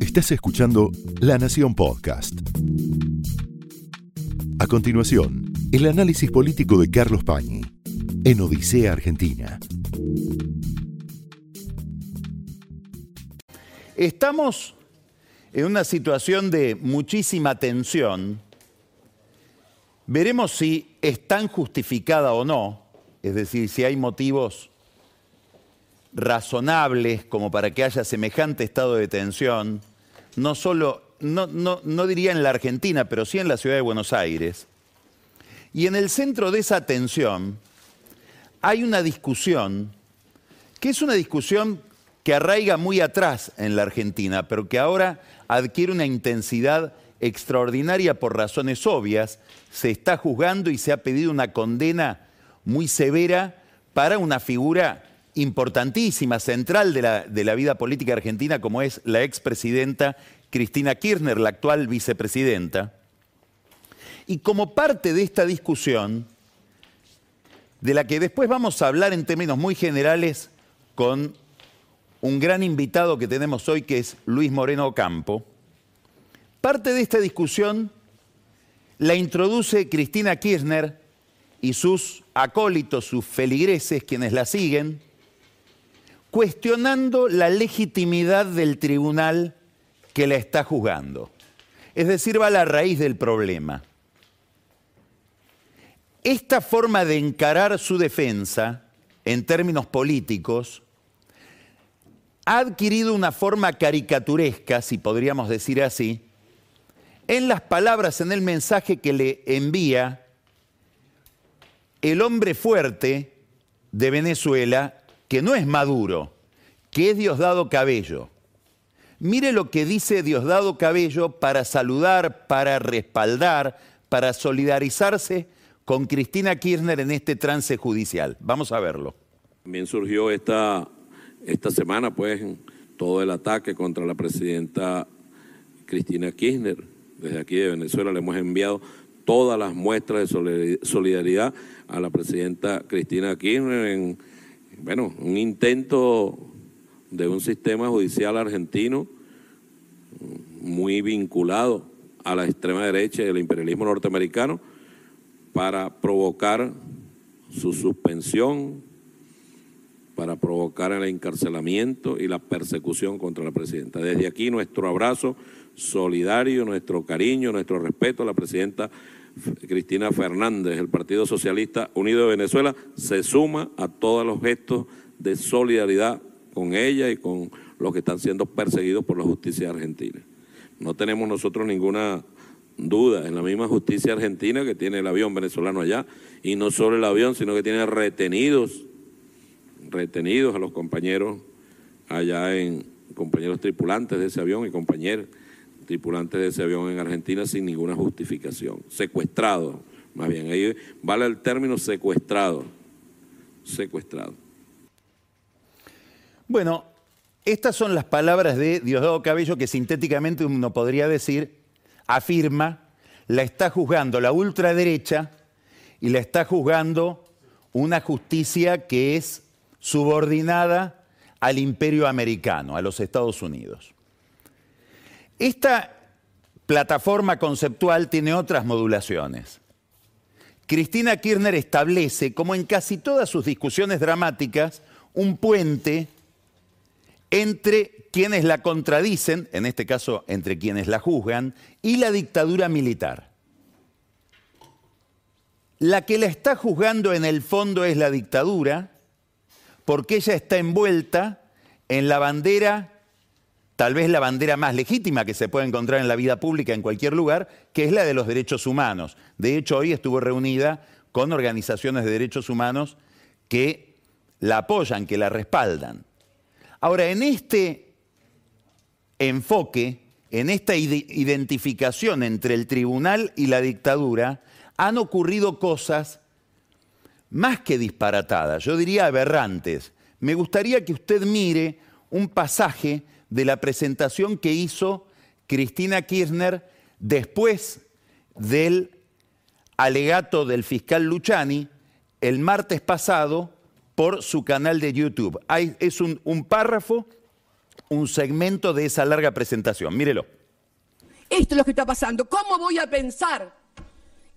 Estás escuchando La Nación Podcast. A continuación, el análisis político de Carlos Pañi en Odisea Argentina. Estamos en una situación de muchísima tensión. Veremos si es tan justificada o no, es decir, si hay motivos razonables como para que haya semejante estado de tensión, no solo, no, no diría en la Argentina, pero sí en la ciudad de Buenos Aires. Y en el centro de esa tensión hay una discusión, que es una discusión que arraiga muy atrás en la Argentina, pero que ahora adquiere una intensidad extraordinaria por razones obvias. Se está juzgando y se ha pedido una condena muy severa para una figura importantísima, central de la, de la vida política argentina, como es la expresidenta Cristina Kirchner, la actual vicepresidenta. Y como parte de esta discusión, de la que después vamos a hablar en términos muy generales con un gran invitado que tenemos hoy, que es Luis Moreno Campo, parte de esta discusión la introduce Cristina Kirchner y sus acólitos, sus feligreses, quienes la siguen, cuestionando la legitimidad del tribunal que la está juzgando. Es decir, va a la raíz del problema. Esta forma de encarar su defensa en términos políticos ha adquirido una forma caricaturesca, si podríamos decir así, en las palabras, en el mensaje que le envía el hombre fuerte de Venezuela, que no es Maduro, que es Diosdado Cabello. Mire lo que dice Diosdado Cabello para saludar, para respaldar, para solidarizarse con Cristina Kirchner en este trance judicial. Vamos a verlo. También surgió esta, esta semana, pues, todo el ataque contra la presidenta Cristina Kirchner. Desde aquí de Venezuela le hemos enviado todas las muestras de solidaridad a la presidenta Cristina Kirchner en, bueno, un intento de un sistema judicial argentino muy vinculado a la extrema derecha y al imperialismo norteamericano para provocar su suspensión, para provocar el encarcelamiento y la persecución contra la presidenta. Desde aquí nuestro abrazo solidario, nuestro cariño, nuestro respeto a la presidenta Cristina Fernández. El Partido Socialista Unido de Venezuela se suma a todos los gestos de solidaridad con ella y con los que están siendo perseguidos por la justicia argentina. No tenemos nosotros ninguna duda en la misma justicia argentina que tiene el avión venezolano allá, y no solo el avión, sino que tiene retenidos, retenidos a los compañeros allá en, compañeros tripulantes de ese avión y compañeros tripulantes de ese avión en Argentina sin ninguna justificación, secuestrado, más bien, ahí vale el término secuestrado, secuestrado. Bueno, estas son las palabras de Diosdado Cabello que sintéticamente uno podría decir afirma, la está juzgando la ultraderecha y la está juzgando una justicia que es subordinada al imperio americano, a los Estados Unidos. Esta plataforma conceptual tiene otras modulaciones. Cristina Kirchner establece, como en casi todas sus discusiones dramáticas, un puente entre quienes la contradicen, en este caso entre quienes la juzgan, y la dictadura militar. La que la está juzgando en el fondo es la dictadura, porque ella está envuelta en la bandera, tal vez la bandera más legítima que se puede encontrar en la vida pública en cualquier lugar, que es la de los derechos humanos. De hecho, hoy estuvo reunida con organizaciones de derechos humanos que la apoyan, que la respaldan. Ahora, en este enfoque, en esta identificación entre el tribunal y la dictadura, han ocurrido cosas más que disparatadas, yo diría aberrantes. Me gustaría que usted mire un pasaje de la presentación que hizo Cristina Kirchner después del alegato del fiscal Luchani el martes pasado por su canal de YouTube. es un, un párrafo un segmento de esa larga presentación. Mírelo. Esto es lo que está pasando. ¿Cómo voy a pensar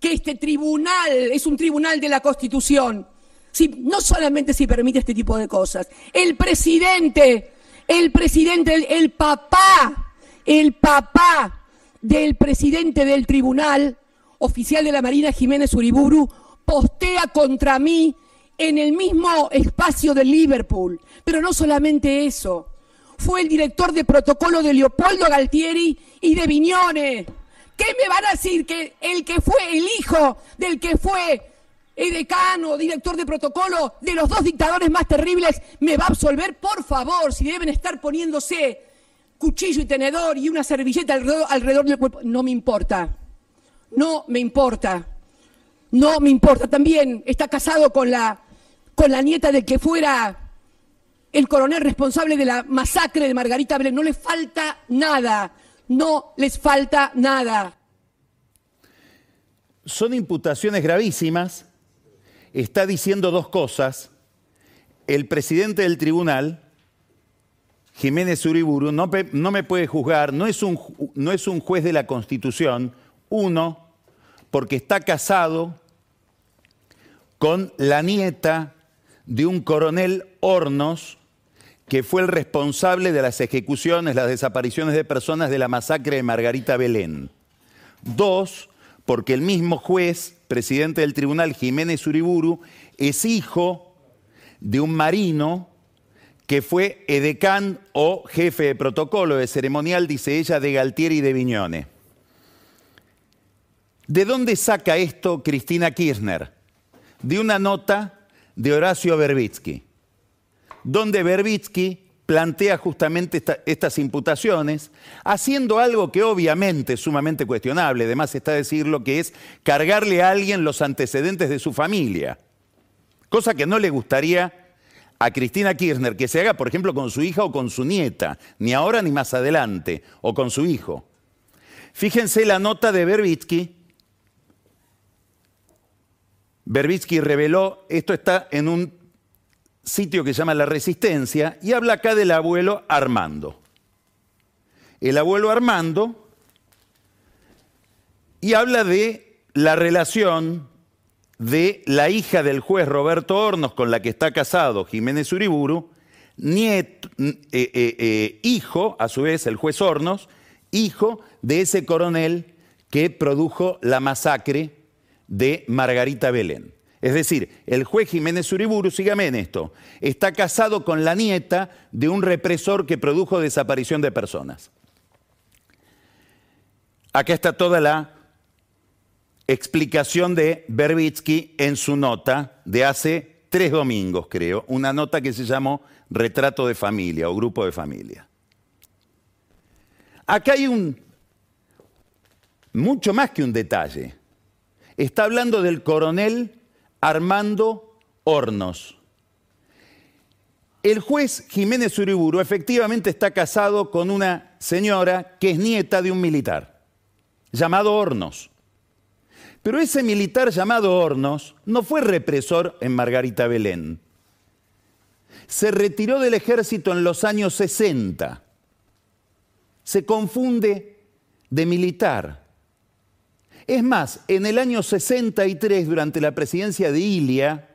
que este tribunal es un tribunal de la Constitución? Si, no solamente si permite este tipo de cosas. El presidente, el presidente, el, papá, el papá del presidente del tribunal, oficial de la Marina Jiménez Uriburu, postea contra mí en el mismo espacio de Liverpool. Pero no solamente eso, fue el director de protocolo de Leopoldo Galtieri y de Viñone. ¿Qué me van a decir que el que fue el hijo del que fue decano, director de protocolo de los dos dictadores más terribles, me va a absolver? Por favor, si deben estar poniéndose cuchillo y tenedor y una servilleta alrededor, alrededor del cuerpo, no me importa. No me importa. No me importa. También está casado con la, con la nieta de que fuera el coronel responsable de la masacre de Margarita Belén. No le falta nada. No les falta nada. Son imputaciones gravísimas. Está diciendo dos cosas. El presidente del tribunal, Jiménez Uriburu, no, no me puede juzgar, no es, un, no es un juez de la Constitución. Uno, porque está casado con la nieta de un coronel Hornos, que fue el responsable de las ejecuciones, las desapariciones de personas de la masacre de Margarita Belén. Dos, porque el mismo juez, presidente del tribunal, Jiménez Uriburu, es hijo de un marino que fue edecán o jefe de protocolo de ceremonial, dice ella, de Galtieri y de Viñone. ¿De dónde saca esto Cristina Kirchner? De una nota de Horacio Berbitsky donde Berbitsky plantea justamente estas imputaciones, haciendo algo que obviamente es sumamente cuestionable, además está decirlo, que es cargarle a alguien los antecedentes de su familia, cosa que no le gustaría a Cristina Kirchner que se haga, por ejemplo, con su hija o con su nieta, ni ahora ni más adelante, o con su hijo. Fíjense la nota de Berbitsky. Berbitsky reveló, esto está en un sitio que se llama La Resistencia, y habla acá del abuelo Armando. El abuelo Armando, y habla de la relación de la hija del juez Roberto Hornos con la que está casado Jiménez Uriburu, nieto, eh, eh, eh, hijo, a su vez el juez Hornos, hijo de ese coronel que produjo la masacre de Margarita Belén. Es decir, el juez Jiménez Uriburu, sígame en esto, está casado con la nieta de un represor que produjo desaparición de personas. Acá está toda la explicación de Berbitsky en su nota de hace tres domingos, creo, una nota que se llamó Retrato de familia o Grupo de familia. Acá hay un, mucho más que un detalle. Está hablando del coronel Armando Hornos. El juez Jiménez Uriburu efectivamente está casado con una señora que es nieta de un militar, llamado Hornos. Pero ese militar llamado Hornos no fue represor en Margarita Belén. Se retiró del ejército en los años 60. Se confunde de militar. Es más, en el año 63, durante la presidencia de Ilia,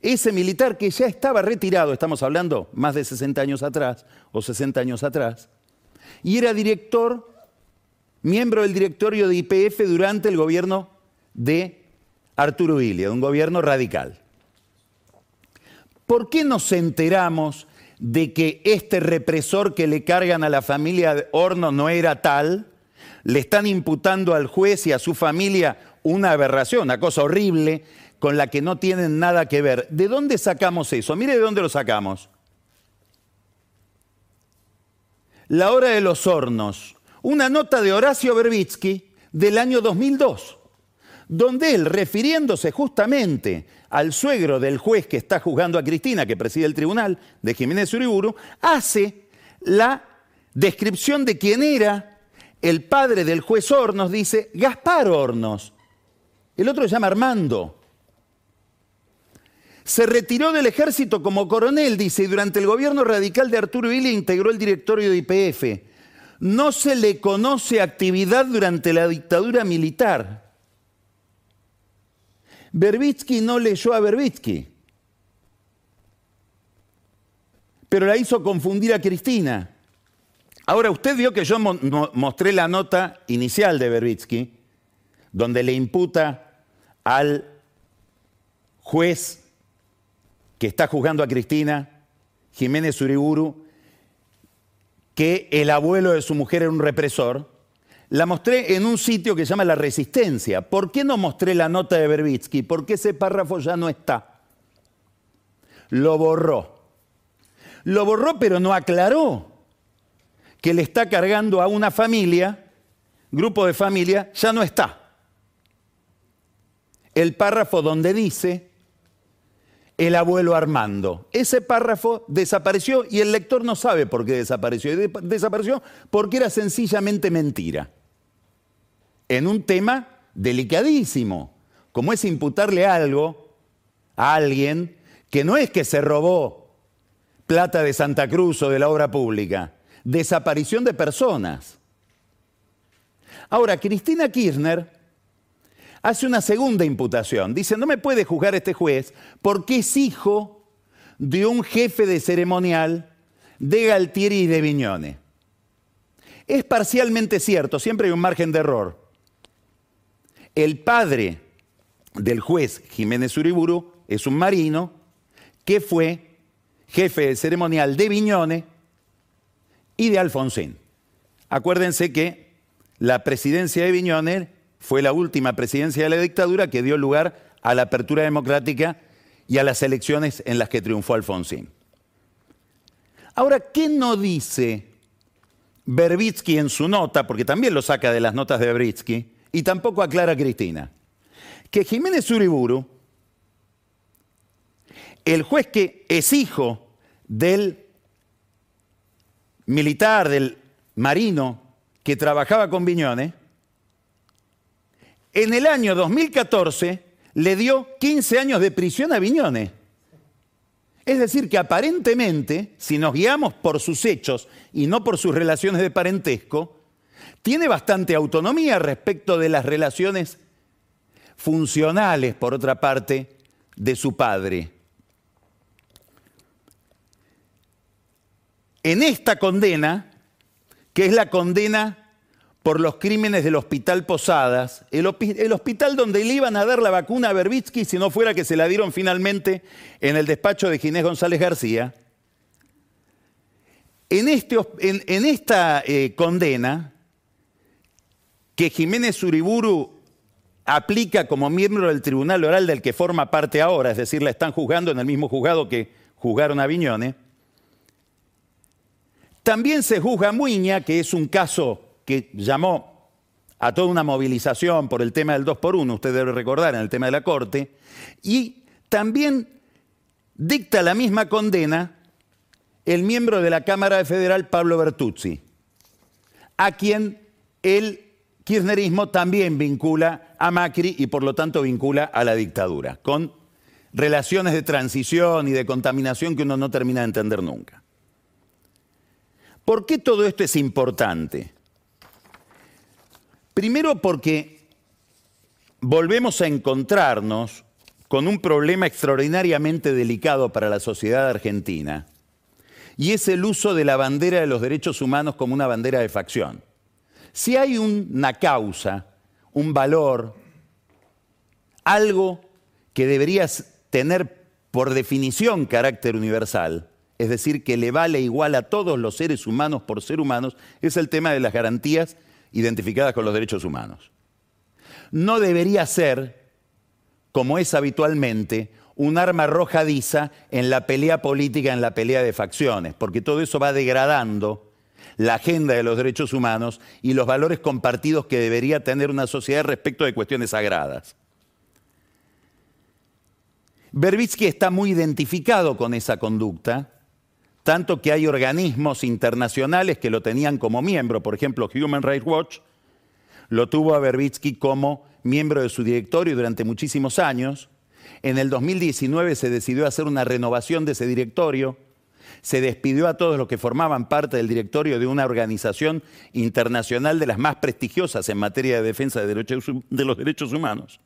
ese militar que ya estaba retirado, estamos hablando más de 60 años atrás o 60 años atrás, y era director, miembro del directorio de IPF durante el gobierno de Arturo Ilia, un gobierno radical. ¿Por qué nos enteramos de que este represor que le cargan a la familia Horno no era tal? Le están imputando al juez y a su familia una aberración, una cosa horrible con la que no tienen nada que ver. ¿De dónde sacamos eso? Mire de dónde lo sacamos. La hora de los hornos, una nota de Horacio Berbitsky del año 2002, donde él, refiriéndose justamente al suegro del juez que está juzgando a Cristina, que preside el tribunal, de Jiménez Uriburu, hace la descripción de quién era el padre del juez Hornos dice Gaspar Hornos. El otro se llama Armando. Se retiró del ejército como coronel, dice, y durante el gobierno radical de Arturo Illia integró el directorio de IPF. No se le conoce actividad durante la dictadura militar. Berbitsky no leyó a Berbitsky, pero la hizo confundir a Cristina. Ahora, usted vio que yo mostré la nota inicial de Berbitsky, donde le imputa al juez que está juzgando a Cristina, Jiménez Uriburu, que el abuelo de su mujer era un represor, la mostré en un sitio que se llama La Resistencia. ¿Por qué no mostré la nota de Berbitsky? Porque ese párrafo ya no está. Lo borró. Lo borró pero no aclaró que le está cargando a una familia, grupo de familia, ya no está. El párrafo donde dice el abuelo Armando. Ese párrafo desapareció y el lector no sabe por qué desapareció. Desapareció porque era sencillamente mentira. En un tema delicadísimo, como es imputarle algo a alguien que no es que se robó plata de Santa Cruz o de la obra pública, desaparición de personas. Ahora, Cristina Kirchner hace una segunda imputación. Dice, no me puede juzgar este juez porque es hijo de un jefe de ceremonial de Galtieri y de Viñone. Es parcialmente cierto, siempre hay un margen de error. El padre del juez Jiménez Uriburu es un marino que fue jefe de ceremonial de Viñone y de Alfonsín. Acuérdense que la presidencia de Viñones fue la última presidencia de la dictadura que dio lugar a la apertura democrática y a las elecciones en las que triunfó Alfonsín. Ahora, ¿qué no dice Berbitsky en su nota, porque también lo saca de las notas de Berbitsky, y tampoco aclara Cristina? Que Jiménez Uriburu, el juez que es hijo del militar, del marino que trabajaba con Viñones, en el año 2014 le dio 15 años de prisión a Viñones. Es decir, que aparentemente, si nos guiamos por sus hechos y no por sus relaciones de parentesco, tiene bastante autonomía respecto de las relaciones funcionales, por otra parte, de su padre. En esta condena, que es la condena por los crímenes del Hospital Posadas, el, hospital donde le iban a dar la vacuna a Berbitsky si no fuera que se la dieron finalmente en el despacho de Ginés González García, en, este, esta eh, condena que Jiménez Uriburu aplica como miembro del tribunal oral del que forma parte ahora, es decir, la están juzgando en el mismo juzgado que juzgaron a Viñones, también se juzga a Muña, que es un caso que llamó a toda una movilización por el tema del 2 por 1, usted debe recordar, en el tema de la Corte, y también dicta la misma condena el miembro de la Cámara Federal, Pablo Bertuzzi, a quien el kirchnerismo también vincula a Macri y por lo tanto vincula a la dictadura, con relaciones de transición y de contaminación que uno no termina de entender nunca. ¿Por qué todo esto es importante? Primero porque volvemos a encontrarnos con un problema extraordinariamente delicado para la sociedad argentina, y es el uso de la bandera de los derechos humanos como una bandera de facción. Si hay una causa, un valor, algo que debería tener por definición carácter universal, es decir, que le vale igual a todos los seres humanos por ser humanos, es el tema de las garantías identificadas con los derechos humanos. No debería ser, como es habitualmente, un arma arrojadiza en la pelea política, en la pelea de facciones, porque todo eso va degradando la agenda de los derechos humanos y los valores compartidos que debería tener una sociedad respecto de cuestiones sagradas. Berbitsky está muy identificado con esa conducta tanto que hay organismos internacionales que lo tenían como miembro, por ejemplo, Human Rights Watch lo tuvo a Berbitsky como miembro de su directorio durante muchísimos años, En el 2019 se decidió hacer una renovación de ese directorio. Se despidió a todos los que formaban parte del directorio de una organización internacional de las más prestigiosas en materia de defensa de, los derechos humanos.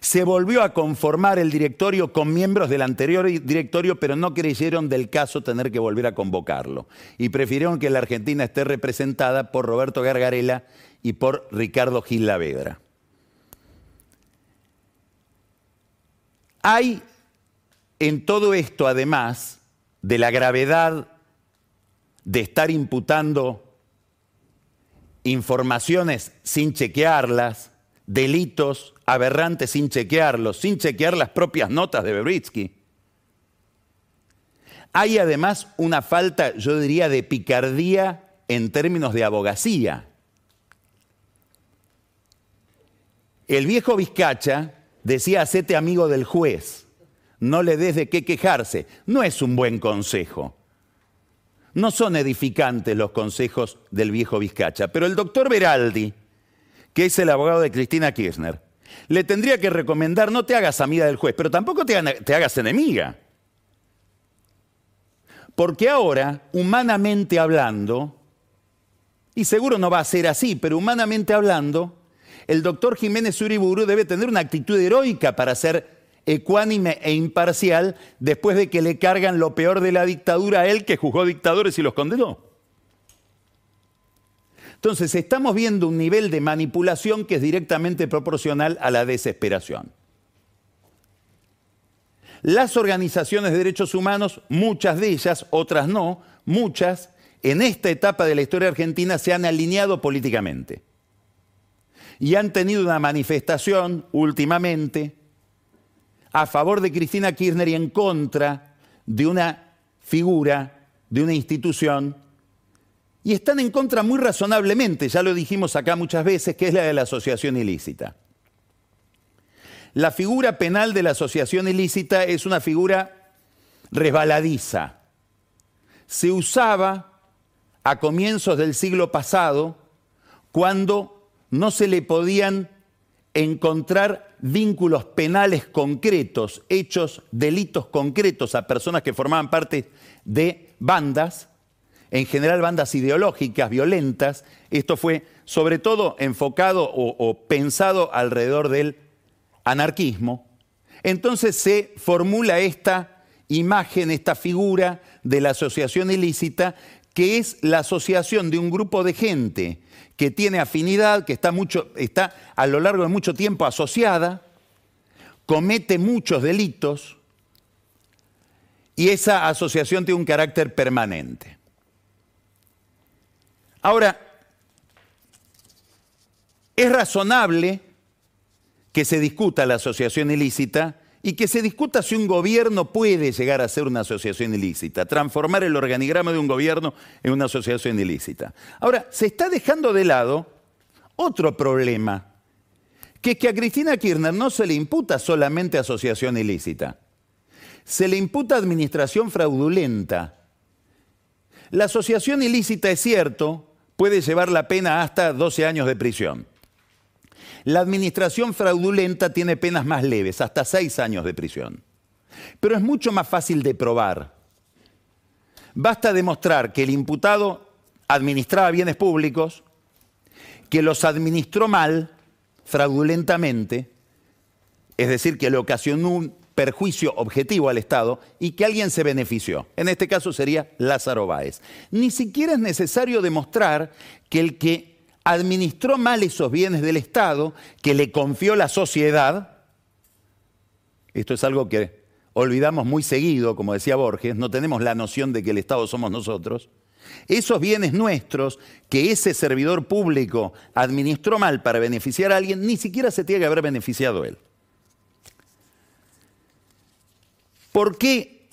Se volvió a conformar el directorio con miembros del anterior directorio, pero no creyeron del caso tener que volver a convocarlo. Y prefirieron que la Argentina esté representada por Roberto Gargarela y por Ricardo Gil Lavedra. Hay en todo esto, además de la gravedad de estar imputando informaciones sin chequearlas, delitos aberrantes sin chequearlos, sin chequear las propias notas de Bebritsky. Hay además una falta, yo diría, de picardía en términos de abogacía. El viejo Vizcacha decía, hacete amigo del juez, no le des de qué quejarse. No es un buen consejo. No son edificantes los consejos del viejo Vizcacha, pero el doctor Beraldi, que es el abogado de Cristina Kirchner, le tendría que recomendar no te hagas amiga del juez, pero tampoco te, hagas enemiga. Porque ahora, humanamente hablando, y seguro no va a ser así, pero humanamente hablando, el doctor Jiménez Uriburu debe tener una actitud heroica para ser ecuánime e imparcial después de que le cargan lo peor de la dictadura a él que juzgó dictadores y los condenó. Entonces, estamos viendo un nivel de manipulación que es directamente proporcional a la desesperación. Las organizaciones de derechos humanos, muchas de ellas, otras no, muchas, en esta etapa de la historia argentina se han alineado políticamente. Y han tenido una manifestación últimamente a favor de Cristina Kirchner y en contra de una figura, de una institución y están en contra muy razonablemente, ya lo dijimos acá muchas veces, que es la de la asociación ilícita. La figura penal de la asociación ilícita es una figura resbaladiza. Se usaba a comienzos del siglo pasado cuando no se le podían encontrar vínculos penales concretos, hechos, delitos concretos a personas que formaban parte de bandas en general bandas ideológicas, violentas. Esto fue sobre todo enfocado o, pensado alrededor del anarquismo. Entonces se formula esta imagen, esta figura de la asociación ilícita, que es la asociación de un grupo de gente que tiene afinidad, que está, a lo largo de mucho tiempo asociada, comete muchos delitos y esa asociación tiene un carácter permanente. Ahora, es razonable que se discuta la asociación ilícita y que se discuta si un gobierno puede llegar a ser una asociación ilícita, transformar el organigrama de un gobierno en una asociación ilícita. Ahora, se está dejando de lado otro problema, que es que a Cristina Kirchner no se le imputa solamente asociación ilícita, se le imputa administración fraudulenta. La asociación ilícita es cierto, puede llevar la pena hasta 12 años de prisión. La administración fraudulenta tiene penas más leves, hasta 6 años de prisión. Pero es mucho más fácil de probar. Basta demostrar que el imputado administraba bienes públicos, que los administró mal, fraudulentamente, es decir, que le ocasionó un perjuicio objetivo al Estado y que alguien se benefició. En este caso sería Lázaro Báez. Ni siquiera es necesario demostrar que el que administró mal esos bienes del Estado, que le confió la sociedad, esto es algo que olvidamos muy seguido, como decía Borges, no tenemos la noción de que el Estado somos nosotros, esos bienes nuestros que ese servidor público administró mal para beneficiar a alguien, ni siquiera se tiene que haber beneficiado él. ¿Por qué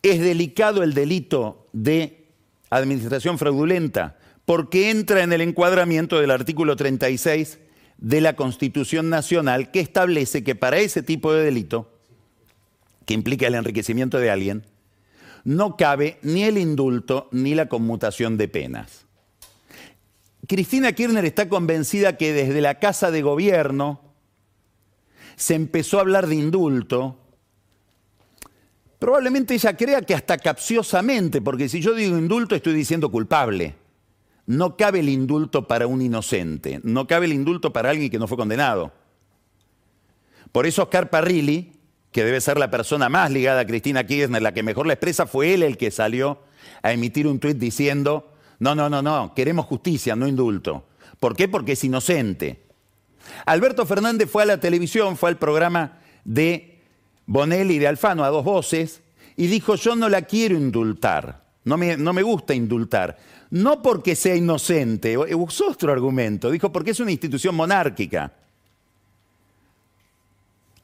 es delicado el delito de administración fraudulenta? Porque entra en el encuadramiento del artículo 36 de la Constitución Nacional que establece que para ese tipo de delito, que implica el enriquecimiento de alguien, no cabe ni el indulto ni la conmutación de penas. Cristina Kirchner está convencida que desde la Casa de Gobierno se empezó a hablar de indulto, probablemente ella crea que hasta capciosamente, porque si yo digo indulto estoy diciendo culpable. No cabe el indulto para un inocente, no cabe el indulto para alguien que no fue condenado. Por eso Oscar Parrilli, que debe ser la persona más ligada a Cristina Kirchner, la que mejor la expresa, fue él el que salió a emitir un tuit diciendo, no, no, no, no, queremos justicia, no indulto. ¿Por qué? Porque es inocente. Alberto Fernández fue a la televisión, fue al programa de Bonelli de Alfano a dos voces y dijo, yo no la quiero indultar, no me, no me gusta indultar. No porque sea inocente, usó otro argumento, dijo porque es una institución monárquica.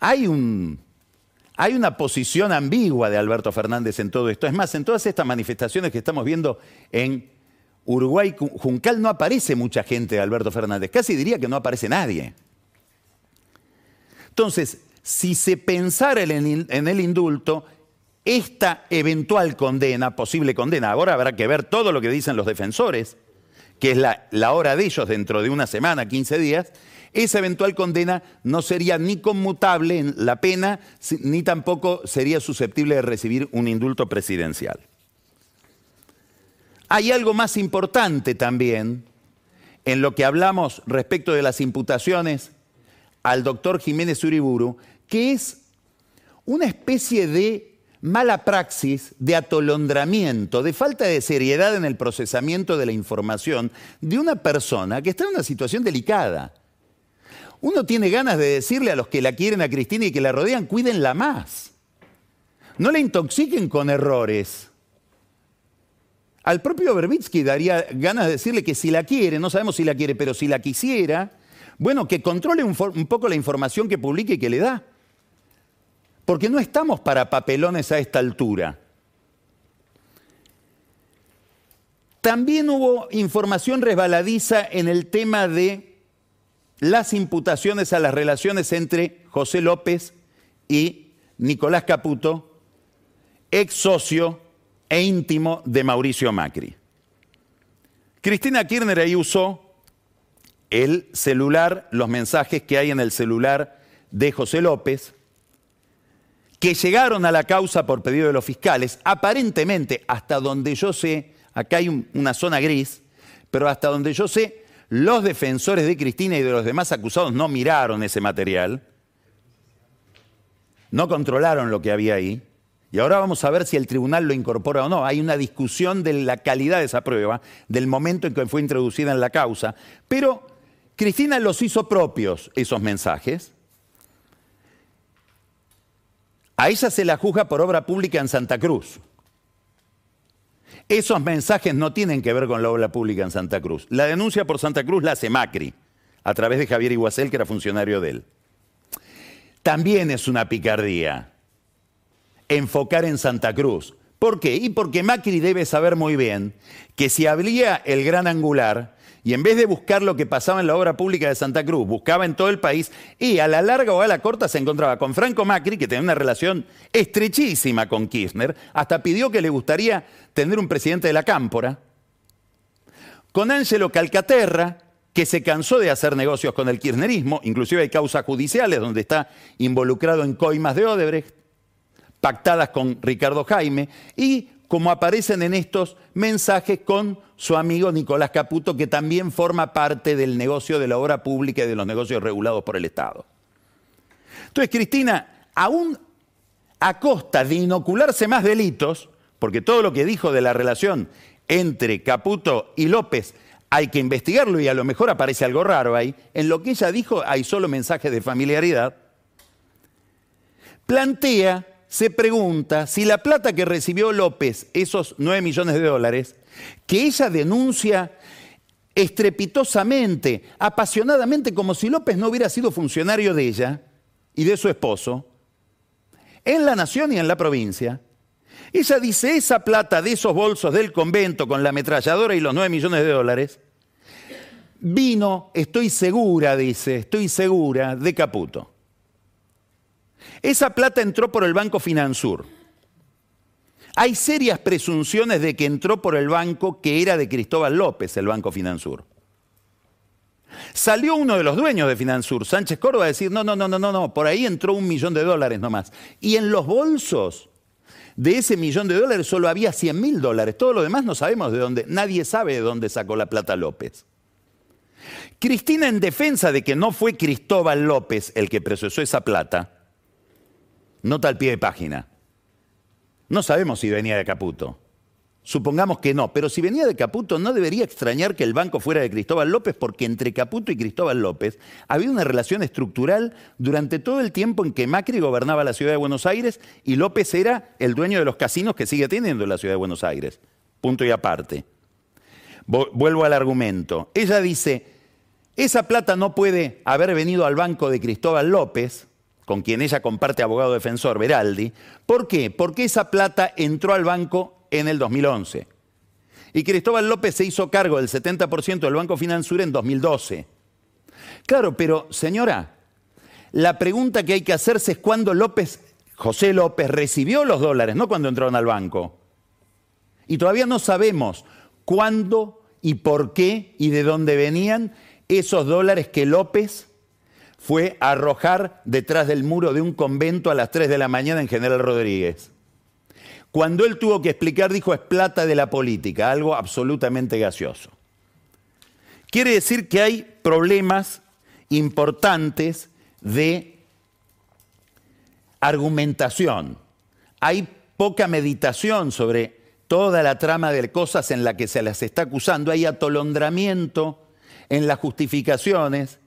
Hay, un, hay una posición ambigua de Alberto Fernández en todo esto. Es más, en todas estas manifestaciones que estamos viendo en Uruguay, Juncal, no aparece mucha gente de Alberto Fernández. Casi diría que no aparece nadie. Entonces, si se pensara en el indulto, esta eventual condena, posible condena, ahora habrá que ver todo lo que dicen los defensores, que es la, hora de ellos dentro de una semana, 15 días, esa eventual condena no sería ni conmutable en la pena, ni tampoco sería susceptible de recibir un indulto presidencial. Hay algo más importante también en lo que hablamos respecto de las imputaciones al doctor Jiménez Uriburu, que es una especie de mala praxis, de atolondramiento, de falta de seriedad en el procesamiento de la información de una persona que está en una situación delicada. Uno tiene ganas de decirle a los que la quieren a Cristina y que la rodean, cuídenla más. No la intoxiquen con errores. Al propio Berbitsky daría ganas de decirle que si la quiere, no sabemos si la quiere, pero si la quisiera, bueno, que controle un, un poco la información que publique y que le da. Porque no estamos para papelones a esta altura. También hubo información resbaladiza en el tema de las imputaciones a las relaciones entre José López y Nicolás Caputo, ex socio e íntimo de Mauricio Macri. Cristina Kirchner ahí usó el celular, los mensajes que hay en el celular de José López, que llegaron a la causa por pedido de los fiscales, aparentemente, hasta donde yo sé, acá hay una zona gris, pero hasta donde yo sé, los defensores de Cristina y de los demás acusados no miraron ese material, no controlaron lo que había ahí, y ahora vamos a ver si el tribunal lo incorpora o no. Hay una discusión de la calidad de esa prueba, del momento en que fue introducida en la causa, pero Cristina los hizo propios esos mensajes. A ella se la juzga por obra pública en Santa Cruz. Esos mensajes no tienen que ver con la obra pública en Santa Cruz. La denuncia por Santa Cruz la hace Macri, a través de Javier Iguacel, que era funcionario de él. También es una picardía enfocar en Santa Cruz. ¿Por qué? Y porque Macri debe saber muy bien que si abría el gran angular, y en vez de buscar lo que pasaba en la obra pública de Santa Cruz, buscaba en todo el país y a la larga o a la corta se encontraba con Franco Macri, que tenía una relación estrechísima con Kirchner, hasta pidió que le gustaría tener un presidente de la Cámpora, con Ángelo Calcaterra, que se cansó de hacer negocios con el kirchnerismo, inclusive hay causas judiciales donde está involucrado en coimas de Odebrecht, pactadas con Ricardo Jaime, y como aparecen en estos mensajes con su amigo Nicolás Caputo, que también forma parte del negocio de la obra pública y de los negocios regulados por el Estado. Entonces, Cristina, aún a costa de inocularse más delitos, porque todo lo que dijo de la relación entre Caputo y López hay que investigarlo y a lo mejor aparece algo raro ahí, en lo que ella dijo hay solo mensajes de familiaridad, plantea se pregunta si la plata que recibió López, esos 9 millones de dólares, que ella denuncia estrepitosamente, apasionadamente, como si López no hubiera sido funcionario de ella y de su esposo, en la nación y en la provincia, ella dice, esa plata de esos bolsos del convento con la ametralladora y los 9 millones de dólares, vino, estoy segura, dice, estoy segura, de Caputo. Esa plata entró por el Banco Finansur. Hay serias presunciones de que entró por el banco que era de Cristóbal López, el Banco Finansur. Salió uno de los dueños de Finansur, Sánchez Córdoba, a decir, no, no, no, no, no, no, por ahí entró un millón de dólares nomás. Y en los bolsos de ese millón de dólares solo había 100 mil dólares. Todo lo demás no sabemos de dónde, nadie sabe de dónde sacó la plata López. Cristina, en defensa de que no fue Cristóbal López el que procesó esa plata, nota al pie de página. No sabemos si venía de Caputo. Supongamos que no, pero si venía de Caputo no debería extrañar que el banco fuera de Cristóbal López porque entre Caputo y Cristóbal López había una relación estructural durante todo el tiempo en que Macri gobernaba la ciudad de Buenos Aires y López era el dueño de los casinos que sigue teniendo la ciudad de Buenos Aires. Punto y aparte. Vuelvo al argumento. Ella dice, esa plata no puede haber venido al banco de Cristóbal López, con quien ella comparte abogado defensor, Veraldi. ¿Por qué? Porque esa plata entró al banco en el 2011. Y Cristóbal López se hizo cargo del 70% del Banco Finansur en 2012. Claro, pero señora, la pregunta que hay que hacerse es cuándo López, José López recibió los dólares, no cuando entraron al banco. Y todavía no sabemos cuándo y por qué y de dónde venían esos dólares que López fue arrojar detrás del muro de un convento a las 3 de la mañana en General Rodríguez. Cuando él tuvo que explicar, dijo, es plata de la política, algo absolutamente gaseoso. Quiere decir que hay problemas importantes de argumentación. Hay poca meditación sobre toda la trama de cosas en la que se las está acusando. Hay atolondramiento en las justificaciones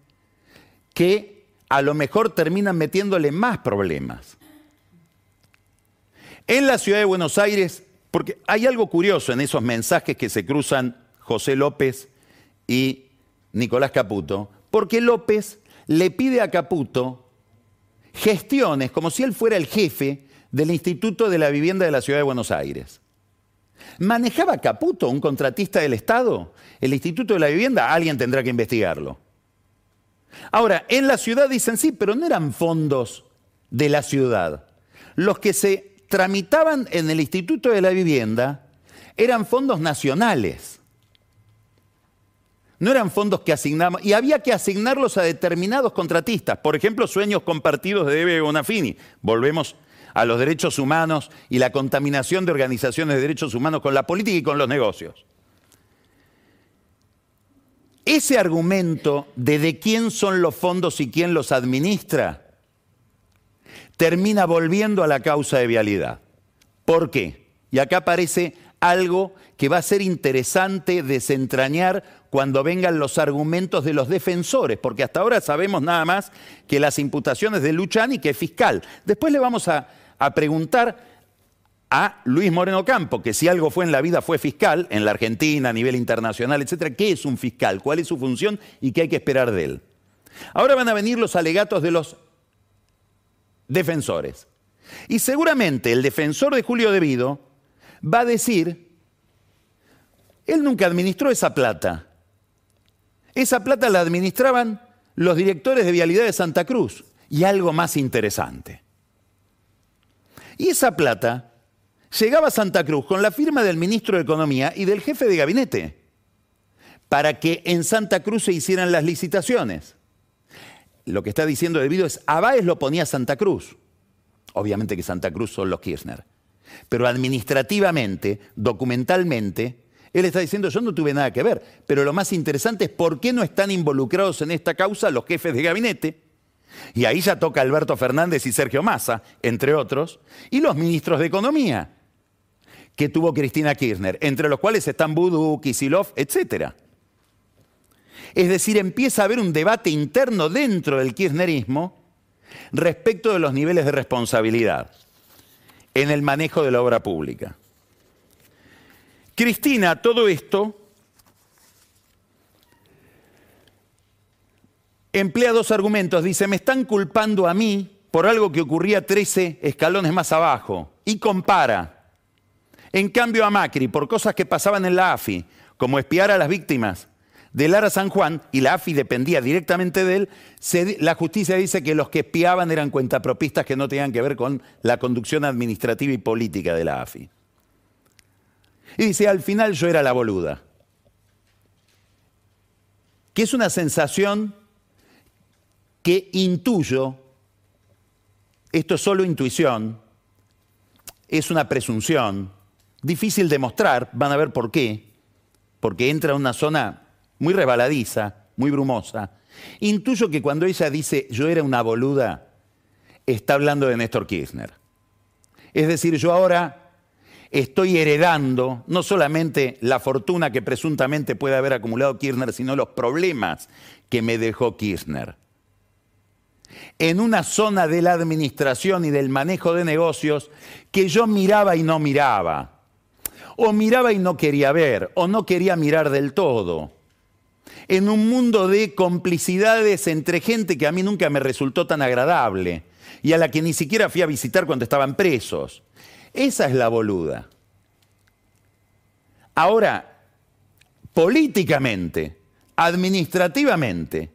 que a lo mejor terminan metiéndole más problemas. En la ciudad de Buenos Aires, porque hay algo curioso en esos mensajes que se cruzan José López y Nicolás Caputo, porque López le pide a Caputo gestiones como si él fuera el jefe del Instituto de la Vivienda de la Ciudad de Buenos Aires. ¿Manejaba Caputo, un contratista del Estado? El Instituto de la Vivienda, alguien tendrá que investigarlo. Ahora, en la ciudad dicen sí, pero no eran fondos de la ciudad. Los que se tramitaban en el Instituto de la Vivienda eran fondos nacionales. No eran fondos que asignamos, y había que asignarlos a determinados contratistas. Por ejemplo, sueños compartidos de Ebe Bonafini. Volvemos a los derechos humanos y la contaminación de organizaciones de derechos humanos con la política y con los negocios. Ese argumento de de quién son los fondos y quién los administra termina volviendo a la causa de vialidad. ¿Por qué? Y acá aparece algo que va a ser interesante desentrañar cuando vengan los argumentos de los defensores, porque hasta ahora sabemos nada más que las imputaciones de Luchani, que es fiscal. Después le vamos a, a preguntar a Luis Moreno Campo, que si algo fue en la vida fue fiscal, en la Argentina, a nivel internacional, etcétera, ¿qué es un fiscal? ¿Cuál es su función y qué hay que esperar de él? Ahora van a venir los alegatos de los defensores. Y seguramente el defensor de Julio Devido va a decir, él nunca administró esa plata. Esa plata la administraban los directores de vialidad de Santa Cruz. Y algo más interesante. Y esa plata llegaba Santa Cruz con la firma del ministro de Economía y del jefe de gabinete para que en Santa Cruz se hicieran las licitaciones lo que está diciendo debido es, a lo ponía Santa Cruz. Obviamente que Santa Cruz son los Kirchner. Pero administrativamente, documentalmente, él está diciendo, yo no tuve nada que ver. Pero lo más interesante es por qué no están involucrados en esta causa los jefes de gabinete. Y ahí ya toca Alberto Fernández y Sergio Massa, entre otros, y los ministros de Economía que tuvo Cristina Kirchner, entre los cuales están Budú, Kisilov, etcétera. Es decir, empieza a haber un debate interno dentro del kirchnerismo respecto de los niveles de responsabilidad en el manejo de la obra pública. Cristina, todo esto emplea dos argumentos. Dice, me están culpando a mí por algo que ocurría 13 escalones más abajo. Y compara. En cambio a Macri, por cosas que pasaban en la AFI, como espiar a las víctimas de Lara San Juan, y la AFI dependía directamente de él, la justicia dice que los que espiaban eran cuentapropistas que no tenían que ver con la conducción administrativa y política de la AFI. Y dice, al final yo era la boluda. que es una sensación que intuyo, esto es solo intuición, es una presunción, difícil de mostrar, van a ver por qué, porque entra en una zona muy resbaladiza, muy brumosa. Intuyo que cuando ella dice yo era una boluda, está hablando de Néstor Kirchner. Es decir, yo ahora estoy heredando no solamente la fortuna que presuntamente puede haber acumulado Kirchner, sino los problemas que me dejó Kirchner. En una zona de la administración y del manejo de negocios que yo miraba y no miraba, o miraba y no quería ver, o no quería mirar del todo. En un mundo de complicidades entre gente que a mí nunca me resultó tan agradable y a la que ni siquiera fui a visitar cuando estaban presos. Esa es la boluda. Ahora, políticamente, administrativamente,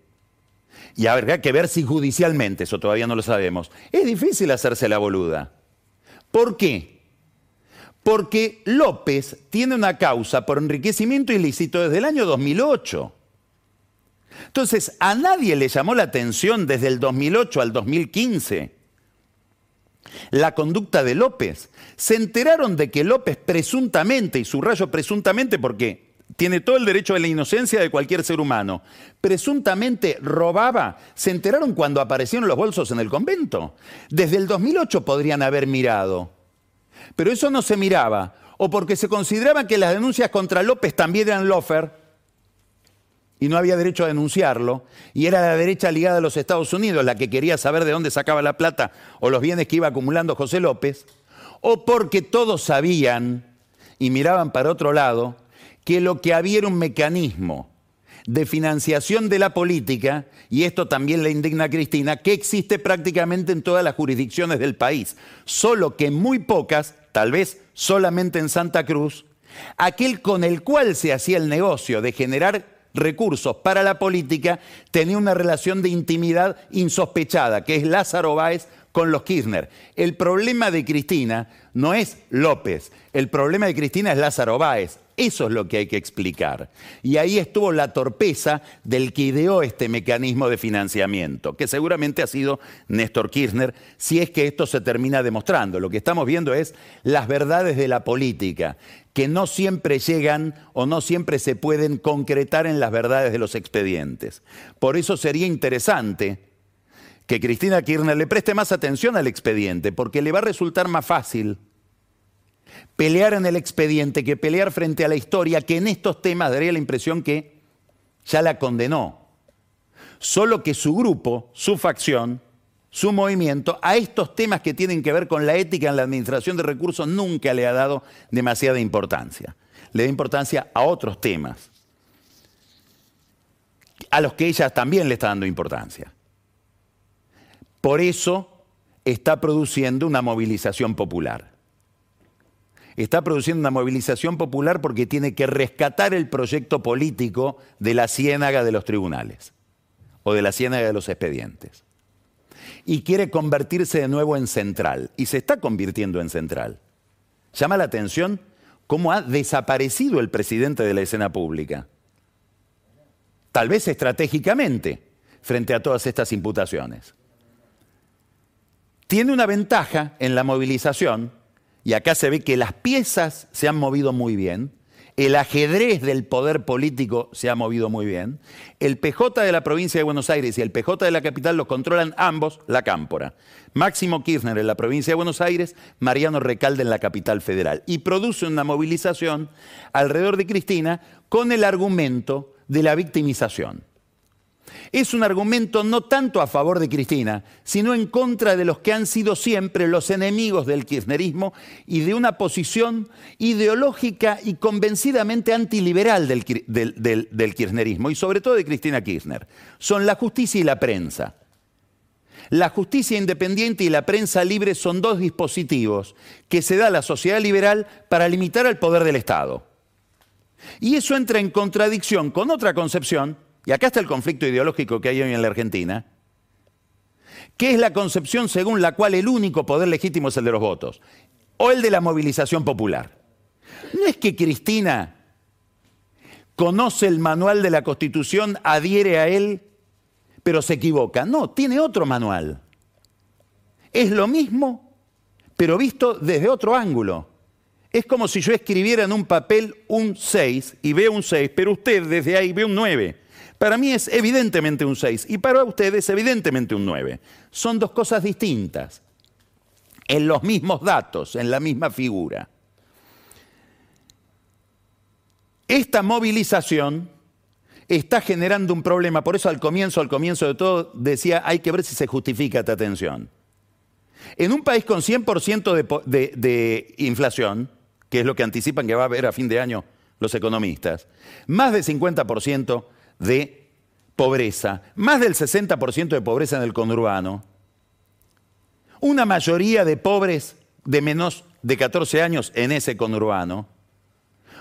y habrá que ver si judicialmente, eso todavía no lo sabemos, es difícil hacerse la boluda. ¿Por qué? Porque López tiene una causa por enriquecimiento ilícito desde el año 2008. Entonces, a nadie le llamó la atención desde el 2008 al 2015 la conducta de López. Se enteraron de que López presuntamente, y subrayo presuntamente porque tiene todo el derecho a la inocencia de cualquier ser humano, presuntamente robaba. Se enteraron cuando aparecieron los bolsos en el convento. Desde el 2008 podrían haber mirado. Pero eso no se miraba. O porque se consideraba que las denuncias contra López también eran lofer y no había derecho a denunciarlo, y era la derecha ligada a los Estados Unidos la que quería saber de dónde sacaba la plata o los bienes que iba acumulando José López, o porque todos sabían y miraban para otro lado que lo que había era un mecanismo de financiación de la política, y esto también le indigna a Cristina, que existe prácticamente en todas las jurisdicciones del país, solo que muy pocas, tal vez solamente en Santa Cruz, aquel con el cual se hacía el negocio de generar recursos para la política, tenía una relación de intimidad insospechada, que es Lázaro Báez con los Kirchner. El problema de Cristina no es López, el problema de Cristina es Lázaro Báez. Eso es lo que hay que explicar. Y ahí estuvo la torpeza del que ideó este mecanismo de financiamiento, que seguramente ha sido Néstor Kirchner, si es que esto se termina demostrando. Lo que estamos viendo es las verdades de la política, que no siempre llegan o no siempre se pueden concretar en las verdades de los expedientes. Por eso sería interesante que Cristina Kirchner le preste más atención al expediente, porque le va a resultar más fácil pelear en el expediente que pelear frente a la historia, que en estos temas daría la impresión que ya la condenó. Solo que su grupo, su facción, su movimiento, a estos temas que tienen que ver con la ética en la administración de recursos nunca le ha dado demasiada importancia. Le da importancia a otros temas, a los que ella también le está dando importancia. Por eso está produciendo una movilización popular está produciendo una movilización popular porque tiene que rescatar el proyecto político de la ciénaga de los tribunales o de la ciénaga de los expedientes. Y quiere convertirse de nuevo en central. Y se está convirtiendo en central. Llama la atención cómo ha desaparecido el presidente de la escena pública. Tal vez estratégicamente frente a todas estas imputaciones. Tiene una ventaja en la movilización y acá se ve que las piezas se han movido muy bien, el ajedrez del poder político se ha movido muy bien, el PJ de la provincia de Buenos Aires y el PJ de la capital los controlan ambos la cámpora. Máximo Kirchner en la provincia de Buenos Aires, Mariano Recalde en la capital federal. Y produce una movilización alrededor de Cristina con el argumento de la victimización es un argumento no tanto a favor de Cristina, sino en contra de los que han sido siempre los enemigos del kirchnerismo y de una posición ideológica y convencidamente antiliberal del, kirchnerismo, y sobre todo de Cristina Kirchner. Son la justicia y la prensa. La justicia independiente y la prensa libre son dos dispositivos que se da a la sociedad liberal para limitar el poder del Estado. Y eso entra en contradicción con otra concepción y acá está el conflicto ideológico que hay hoy en la Argentina, que es la concepción según la cual el único poder legítimo es el de los votos, o el de la movilización popular. No es que Cristina conoce el manual de la Constitución, adhiere a él, pero se equivoca. No, tiene otro manual. Es lo mismo, pero visto desde otro ángulo. Es como si yo escribiera en un papel un 6 y veo un 6, pero usted desde ahí ve un 9. Para mí es evidentemente un 6 y para usted es evidentemente un 9. Son dos cosas distintas, en los mismos datos, en la misma figura. Esta movilización está generando un problema, por eso al comienzo, al comienzo de todo, decía, hay que ver si se justifica esta tensión. En un país con 100% de, de inflación, que es lo que anticipan que va a haber a fin de año los economistas, más del 50% de pobreza, más del 60% de pobreza en el conurbano, una mayoría de pobres de menos de 14 años en ese conurbano,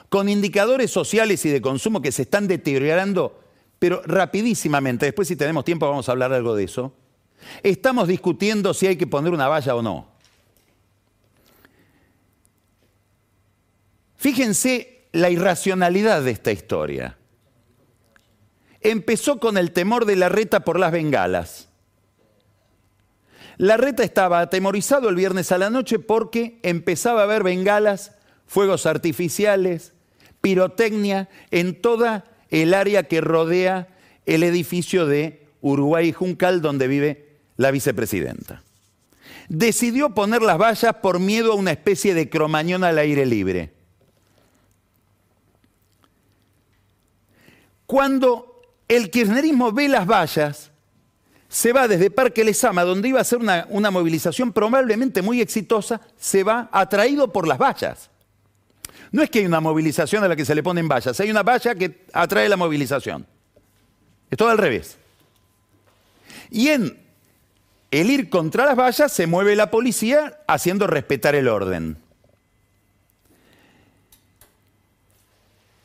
con indicadores sociales y de consumo que se están deteriorando, pero rapidísimamente, después si tenemos tiempo vamos a hablar algo de eso, estamos discutiendo si hay que poner una valla o no. Fíjense la irracionalidad de esta historia. Empezó con el temor de la reta por las bengalas. La reta estaba atemorizado el viernes a la noche porque empezaba a haber bengalas, fuegos artificiales, pirotecnia en toda el área que rodea el edificio de Uruguay Juncal donde vive la vicepresidenta. Decidió poner las vallas por miedo a una especie de cromañón al aire libre. Cuando el kirchnerismo ve las vallas, se va desde Parque Lesama, donde iba a ser una, una, movilización probablemente muy exitosa, se va atraído por las vallas. No es que hay una movilización a la que se le ponen vallas, hay una valla que atrae la movilización. Es todo al revés. Y en el ir contra las vallas se mueve la policía haciendo respetar el orden.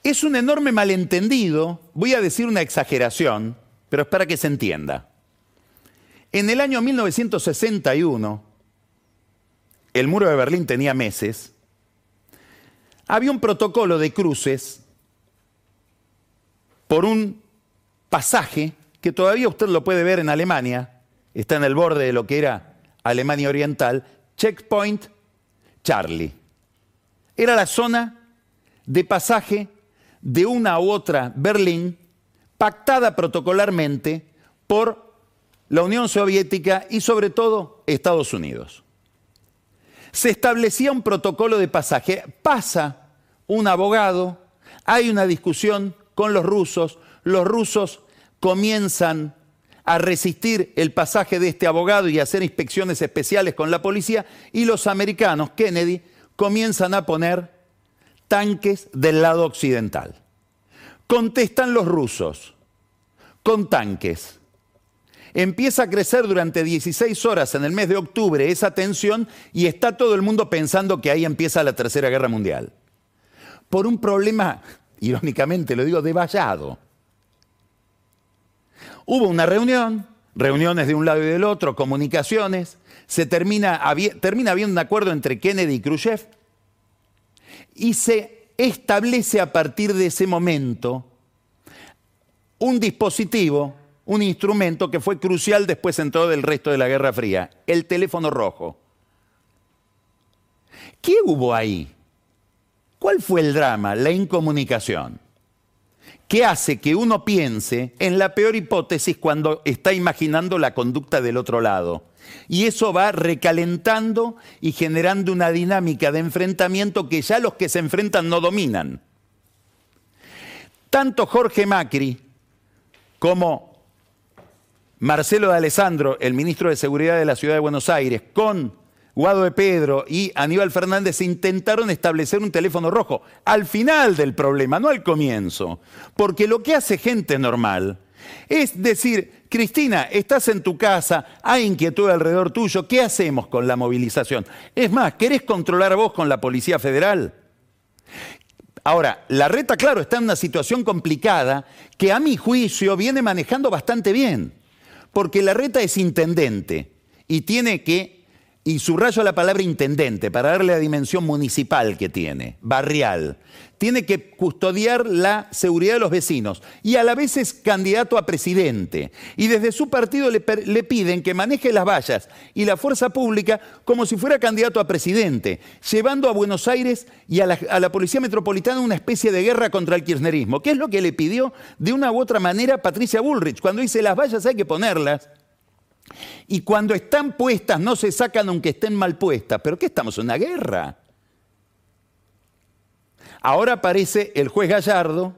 Es un enorme malentendido, voy a decir una exageración, pero es para que se entienda. En el año 1961, el muro de Berlín tenía meses, había un protocolo de cruces por un pasaje que todavía usted lo puede ver en Alemania, está en el borde de lo que era Alemania Oriental, Checkpoint Charlie. Era la zona de pasaje de una u otra Berlín, pactada protocolarmente por la Unión Soviética y sobre todo Estados Unidos. Se establecía un protocolo de pasaje. Pasa un abogado, hay una discusión con los rusos, los rusos comienzan a resistir el pasaje de este abogado y a hacer inspecciones especiales con la policía y los americanos, Kennedy, comienzan a poner tanques del lado occidental. Contestan los rusos con tanques. Empieza a crecer durante 16 horas en el mes de octubre esa tensión y está todo el mundo pensando que ahí empieza la Tercera Guerra Mundial. Por un problema, irónicamente lo digo, de vallado. Hubo una reunión, reuniones de un lado y del otro, comunicaciones, se termina, termina habiendo un acuerdo entre Kennedy y Khrushchev y se establece a partir de ese momento un dispositivo, un instrumento que fue crucial después en todo el resto de la Guerra Fría, el teléfono rojo. ¿Qué hubo ahí? ¿Cuál fue el drama? La incomunicación. ¿Qué hace que uno piense en la peor hipótesis cuando está imaginando la conducta del otro lado? Y eso va recalentando y generando una dinámica de enfrentamiento que ya los que se enfrentan no dominan. Tanto Jorge Macri como Marcelo de Alessandro, el ministro de Seguridad de la Ciudad de Buenos Aires, con Guado de Pedro y Aníbal Fernández intentaron establecer un teléfono rojo al final del problema, no al comienzo. Porque lo que hace gente normal es decir, Cristina, estás en tu casa, hay inquietud alrededor tuyo, ¿qué hacemos con la movilización? Es más, ¿querés controlar vos con la Policía Federal? Ahora, la reta, claro, está en una situación complicada que a mi juicio viene manejando bastante bien, porque la reta es intendente y tiene que y subrayo la palabra intendente para darle la dimensión municipal que tiene, barrial. Tiene que custodiar la seguridad de los vecinos y a la vez es candidato a presidente. Y desde su partido le, le piden que maneje las vallas y la fuerza pública como si fuera candidato a presidente, llevando a Buenos Aires y a la, Policía Metropolitana una especie de guerra contra el kirchnerismo, que es lo que le pidió de una u otra manera Patricia Bullrich, cuando dice las vallas hay que ponerlas y cuando están puestas no se sacan aunque estén mal puestas. ¿Pero qué estamos en una guerra? Ahora aparece el juez Gallardo,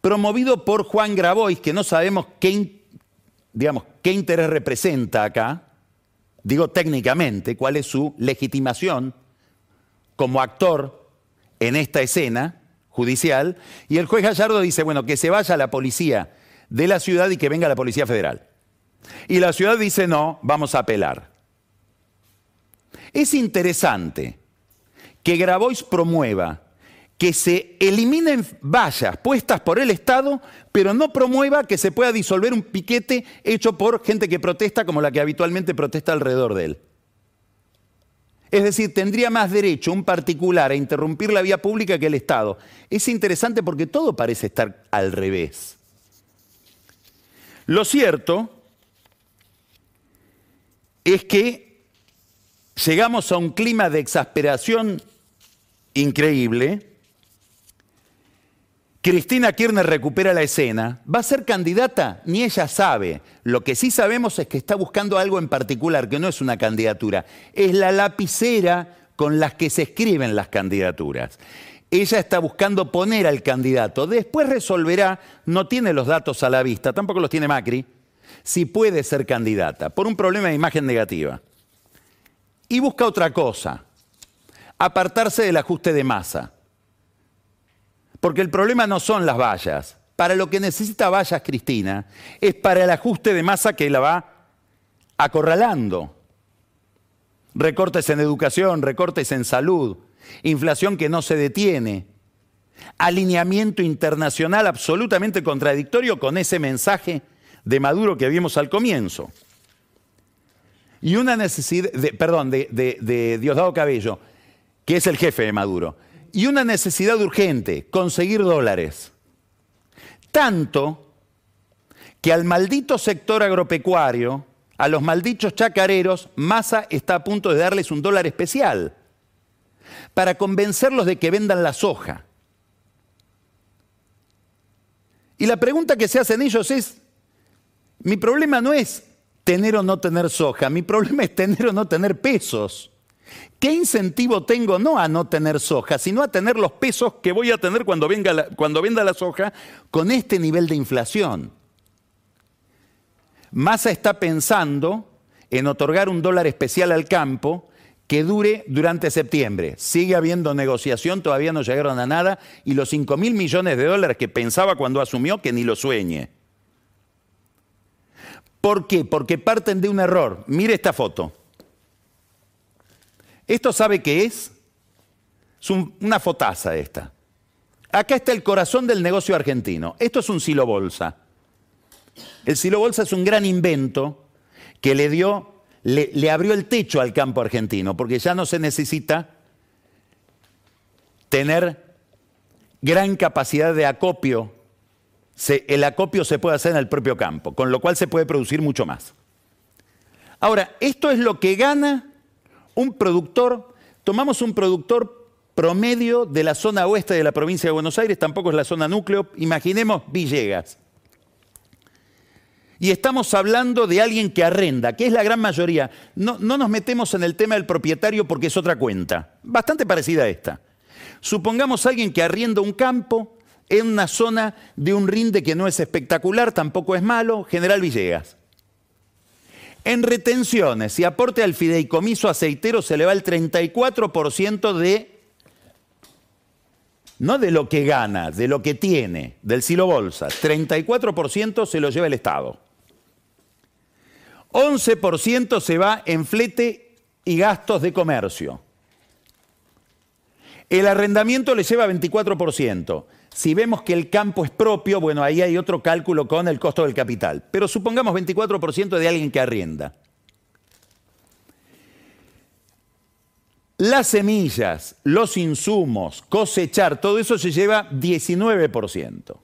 promovido por Juan Grabois, que no sabemos qué, digamos, qué interés representa acá, digo técnicamente, cuál es su legitimación como actor en esta escena judicial, y el juez Gallardo dice, bueno, que se vaya la policía de la ciudad y que venga la Policía Federal. Y la ciudad dice, no, vamos a apelar. Es interesante que Grabois promueva que se eliminen vallas puestas por el Estado, pero no promueva que se pueda disolver un piquete hecho por gente que protesta como la que habitualmente protesta alrededor de él. Es decir, tendría más derecho un particular a interrumpir la vía pública que el Estado. Es interesante porque todo parece estar al revés. Lo cierto es que llegamos a un clima de exasperación increíble. Cristina Kirchner recupera la escena. ¿Va a ser candidata? Ni ella sabe. Lo que sí sabemos es que está buscando algo en particular, que no es una candidatura. Es la lapicera con las que se escriben las candidaturas. Ella está buscando poner al candidato. Después resolverá, no tiene los datos a la vista, tampoco los tiene Macri, si puede ser candidata por un problema de imagen negativa. Y busca otra cosa, apartarse del ajuste de masa. Porque el problema no son las vallas. Para lo que necesita vallas Cristina es para el ajuste de masa que la va acorralando. Recortes en educación, recortes en salud, inflación que no se detiene, alineamiento internacional absolutamente contradictorio con ese mensaje de Maduro que vimos al comienzo. Y una necesidad, perdón, de, de Diosdado Cabello, que es el jefe de Maduro. Y una necesidad urgente, conseguir dólares. Tanto que al maldito sector agropecuario, a los malditos chacareros, Massa está a punto de darles un dólar especial para convencerlos de que vendan la soja. Y la pregunta que se hacen ellos es, mi problema no es tener o no tener soja, mi problema es tener o no tener pesos. ¿Qué incentivo tengo no a no tener soja, sino a tener los pesos que voy a tener cuando, venga cuando venda la soja con este nivel de inflación? Massa está pensando en otorgar un dólar especial al campo que dure durante septiembre. Sigue habiendo negociación, todavía no llegaron a nada, y los 5 mil millones de dólares que pensaba cuando asumió, que ni lo sueñe. ¿Por qué? Porque parten de un error. Mire esta foto. ¿Esto sabe qué es? Es una fotaza esta. Acá está el corazón del negocio argentino. Esto es un silo bolsa. El silo bolsa es un gran invento que le dio, le, le abrió el techo al campo argentino, porque ya no se necesita tener gran capacidad de acopio el acopio se puede hacer en el propio campo, con lo cual se puede producir mucho más. Ahora, esto es lo que gana un productor, tomamos un productor promedio de la zona oeste de la provincia de Buenos Aires, tampoco es la zona núcleo, imaginemos Villegas. Y estamos hablando de alguien que arrenda, que es la gran mayoría. No, no, nos metemos en el tema del propietario porque es otra cuenta, bastante parecida a esta. Supongamos alguien que arrienda un campo, en una zona de un rinde que no es espectacular, tampoco es malo, General Villegas. En retenciones y aporte al fideicomiso aceitero se le va el 34% de, no de lo que gana, de lo que tiene, del silo bolsa. 34% se lo lleva el Estado. 11% se va en flete y gastos de comercio. El arrendamiento le lleva 24%. Si vemos que el campo es propio, bueno, ahí hay otro cálculo con el costo del capital. Pero supongamos 24% de alguien que arrienda. Las semillas, los insumos, cosechar, todo eso se lleva 19%.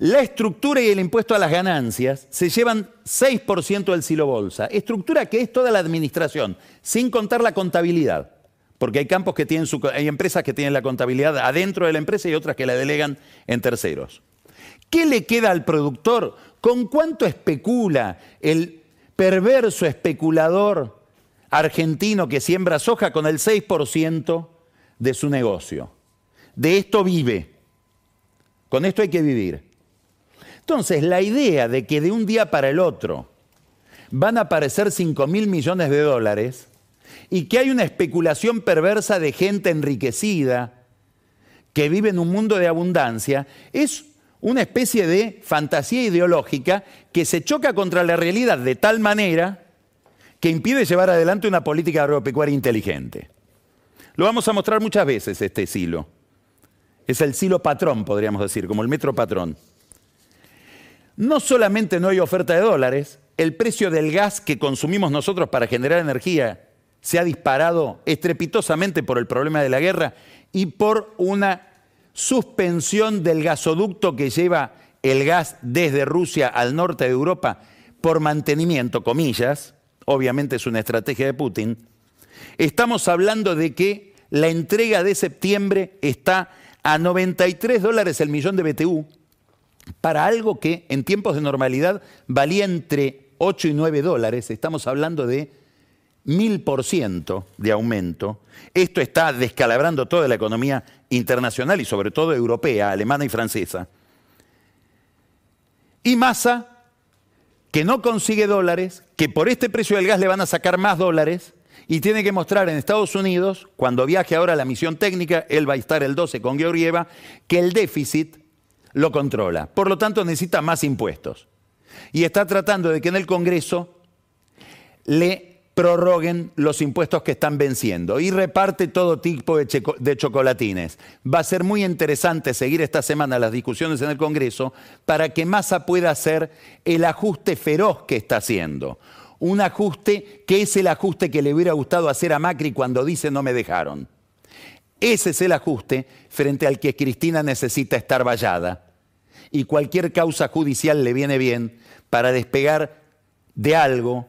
La estructura y el impuesto a las ganancias se llevan 6% del silo bolsa. Estructura que es toda la administración, sin contar la contabilidad. Porque hay campos que tienen su, hay empresas que tienen la contabilidad adentro de la empresa y otras que la delegan en terceros. ¿Qué le queda al productor? ¿Con cuánto especula el perverso especulador argentino que siembra soja con el 6% de su negocio? De esto vive. Con esto hay que vivir. Entonces, la idea de que de un día para el otro van a aparecer 5 mil millones de dólares y que hay una especulación perversa de gente enriquecida que vive en un mundo de abundancia, es una especie de fantasía ideológica que se choca contra la realidad de tal manera que impide llevar adelante una política agropecuaria inteligente. Lo vamos a mostrar muchas veces este silo. Es el silo patrón, podríamos decir, como el metro patrón. No solamente no hay oferta de dólares, el precio del gas que consumimos nosotros para generar energía se ha disparado estrepitosamente por el problema de la guerra y por una suspensión del gasoducto que lleva el gas desde Rusia al norte de Europa por mantenimiento, comillas, obviamente es una estrategia de Putin, estamos hablando de que la entrega de septiembre está a 93 dólares el millón de BTU para algo que en tiempos de normalidad valía entre 8 y 9 dólares, estamos hablando de mil por ciento de aumento. Esto está descalabrando toda la economía internacional y sobre todo europea, alemana y francesa. Y Massa, que no consigue dólares, que por este precio del gas le van a sacar más dólares y tiene que mostrar en Estados Unidos, cuando viaje ahora a la misión técnica, él va a estar el 12 con Georgieva, que el déficit lo controla. Por lo tanto, necesita más impuestos. Y está tratando de que en el Congreso le prorroguen los impuestos que están venciendo y reparte todo tipo de, chocolatines. Va a ser muy interesante seguir esta semana las discusiones en el Congreso para que Massa pueda hacer el ajuste feroz que está haciendo. Un ajuste que es el ajuste que le hubiera gustado hacer a Macri cuando dice no me dejaron. Ese es el ajuste frente al que Cristina necesita estar vallada. Y cualquier causa judicial le viene bien para despegar de algo